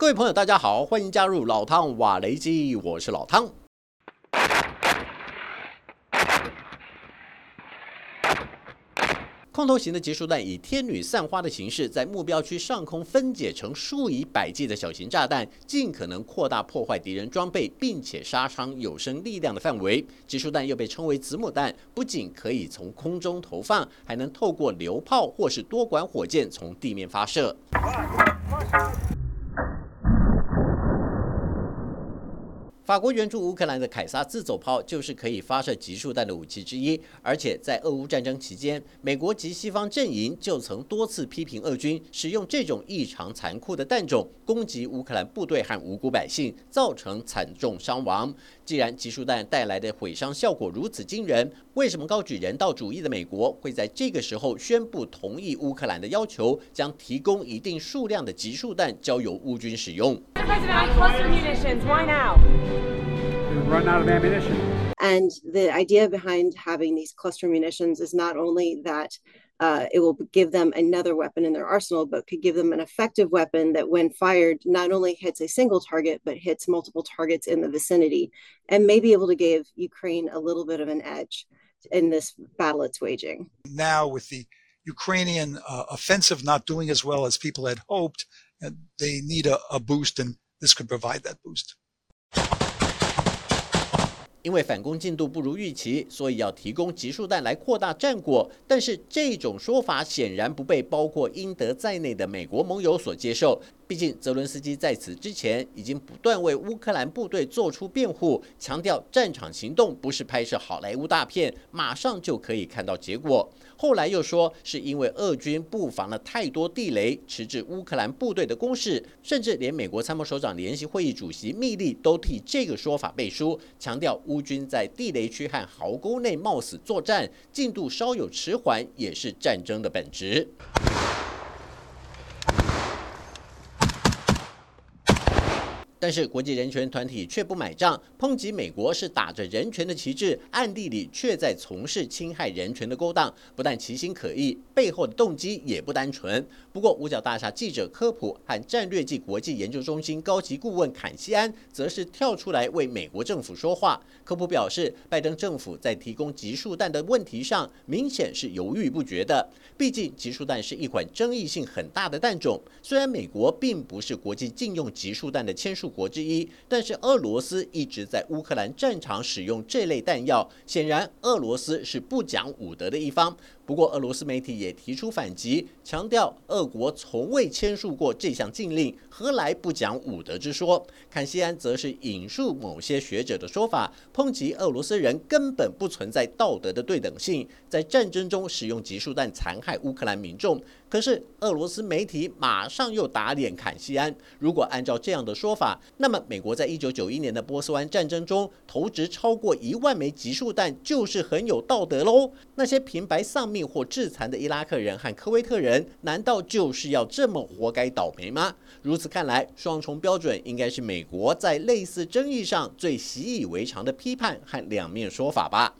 各位朋友，大家好，欢迎加入老汤瓦雷基，我是老汤。空投型的集束弹以天女散花的形式，在目标区上空分解成数以百计的小型炸弹，尽可能扩大破坏敌人装备，并且杀伤有生力量的范围。集束弹又被称为子母弹，不仅可以从空中投放，还能透过榴炮或是多管火箭从地面发射。法国援助乌克兰的凯撒自走炮就是可以发射集束弹的武器之一，而且在俄乌战争期间，美国及西方阵营就曾多次批评俄军使用这种异常残酷的弹种攻击乌克兰部队和无辜百姓，造成惨重伤亡。既然集束弹带来的毁伤效果如此惊人，为什么高举人道主义的美国会在这个时候宣布同意乌克兰的要求，将提供一定数量的集束弹交由乌军使用？？run out of ammunition. And the idea behind having these cluster munitions is not only that uh, it will give them another weapon in their arsenal, but could give them an effective weapon that, when fired, not only hits a single target, but hits multiple targets in the vicinity, and may be able to give Ukraine a little bit of an edge in this battle it's waging. Now, with the Ukrainian uh, offensive not doing as well as people had hoped, uh, they need a, a boost, and this could provide that boost. 因为反攻进度不如预期，所以要提供集束弹来扩大战果。但是这种说法显然不被包括英德在内的美国盟友所接受。毕竟，泽伦斯基在此之前已经不断为乌克兰部队做出辩护，强调战场行动不是拍摄好莱坞大片，马上就可以看到结果。后来又说是因为俄军布防了太多地雷，迟滞乌克兰部队的攻势，甚至连美国参谋首长联席会议主席密利都替这个说法背书，强调乌军在地雷区和壕沟内冒死作战，进度稍有迟缓也是战争的本质。但是国际人权团体却不买账，抨击美国是打着人权的旗帜，暗地里却在从事侵害人权的勾当，不但其心可疑，背后的动机也不单纯。不过五角大厦记者科普和战略暨国际研究中心高级顾问坎西安则是跳出来为美国政府说话。科普表示，拜登政府在提供集束弹的问题上明显是犹豫不决的，毕竟集束弹是一款争议性很大的弹种。虽然美国并不是国际禁用集束弹的签署。国之一，但是俄罗斯一直在乌克兰战场使用这类弹药，显然俄罗斯是不讲武德的一方。不过，俄罗斯媒体也提出反击，强调俄国从未签署过这项禁令，何来不讲武德之说？坎西安则是引述某些学者的说法，抨击俄罗斯人根本不存在道德的对等性，在战争中使用集束弹残害乌克兰民众。可是，俄罗斯媒体马上又打脸坎西安。如果按照这样的说法，那么美国在一九九一年的波斯湾战争中投掷超过一万枚集束弹，就是很有道德喽？那些平白丧命。或致残的伊拉克人和科威特人，难道就是要这么活该倒霉吗？如此看来，双重标准应该是美国在类似争议上最习以为常的批判和两面说法吧。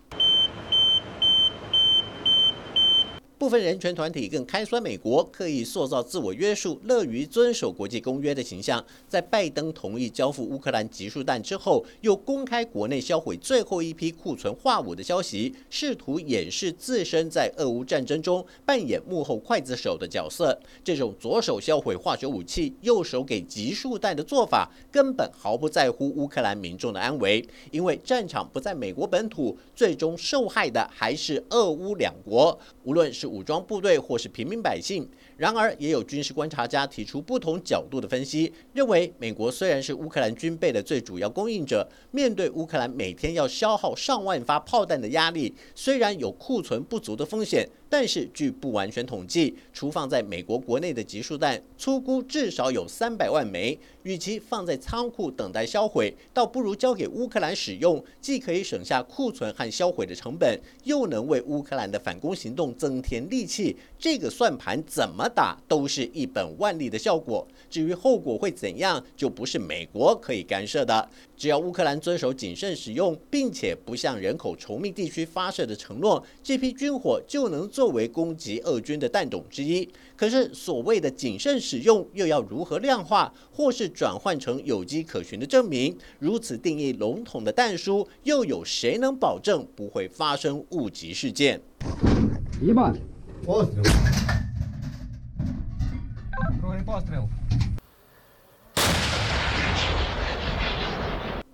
部分人权团体更开酸美国刻意塑造自我约束、乐于遵守国际公约的形象，在拜登同意交付乌克兰集束弹之后，又公开国内销毁最后一批库存化武的消息，试图掩饰自身在俄乌战争中扮演幕后刽子手的角色。这种左手销毁化学武器，右手给集束弹的做法，根本毫不在乎乌克兰民众的安危，因为战场不在美国本土，最终受害的还是俄乌两国，无论是。武装部队或是平民百姓。然而，也有军事观察家提出不同角度的分析，认为美国虽然是乌克兰军备的最主要供应者，面对乌克兰每天要消耗上万发炮弹的压力，虽然有库存不足的风险，但是据不完全统计，除放在美国国内的集束弹，粗估至少有三百万枚。与其放在仓库等待销毁，倒不如交给乌克兰使用，既可以省下库存和销毁的成本，又能为乌克兰的反攻行动增添力气。这个算盘怎么？打都是一本万利的效果，至于后果会怎样，就不是美国可以干涉的。只要乌克兰遵守谨慎使用，并且不向人口稠密地区发射的承诺，这批军火就能。作为攻击俄军的弹种之一。可是，所谓的谨慎使用，又要如何量化，或是转换成有机可循的证明？如此定义笼统的弹书，又有谁能保证不会发生误击事件？一半。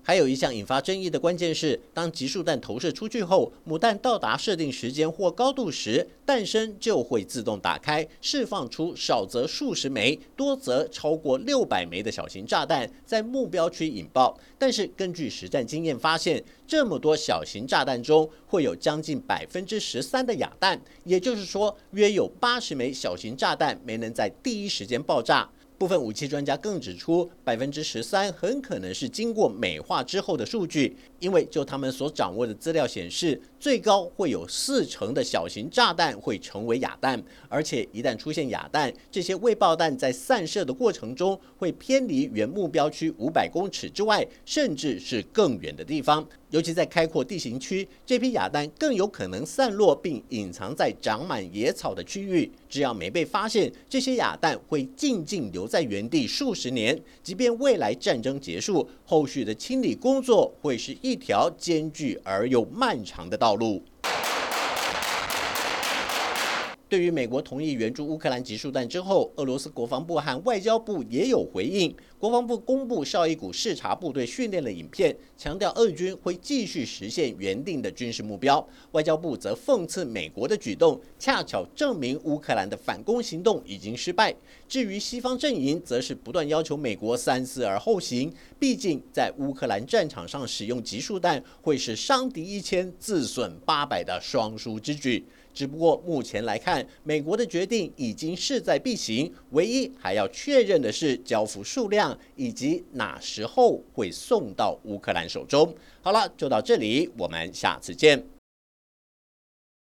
还有一项引发争议的关键是，当集束弹投射出去后，母弹到达设定时间或高度时，弹身就会自动打开，释放出少则数十枚，多则超过六百枚的小型炸弹，在目标区引爆。但是根据实战经验发现，这么多小型炸弹中会有将近百分之十三的哑弹，也就是说，约有八十枚小型炸弹没能在第一时间爆炸。部分武器专家更指出，百分之十三很可能是经过美化之后的数据，因为就他们所掌握的资料显示，最高会有四成的小型炸弹会成为哑弹，而且一旦出现哑弹，这些未爆弹在散射的过程中会偏离原目标区五百公尺之外，甚至是更远的地方。尤其在开阔地形区，这批哑弹更有可能散落并隐藏在长满野草的区域。只要没被发现，这些哑弹会静静留在原地数十年。即便未来战争结束，后续的清理工作会是一条艰巨而又漫长的道路。对于美国同意援助乌克兰集束弹之后，俄罗斯国防部和外交部也有回应。国防部公布绍伊古视察部队训练的影片，强调俄军会继续实现原定的军事目标。外交部则讽刺美国的举动，恰巧证明乌克兰的反攻行动已经失败。至于西方阵营，则是不断要求美国三思而后行。毕竟在乌克兰战场上使用集束弹，会是伤敌一千自损八百的双输之举。只不过目前来看，美国的决定已经势在必行，唯一还要确认的是交付数量以及哪时候会送到乌克兰手中。好了，就到这里，我们下次见。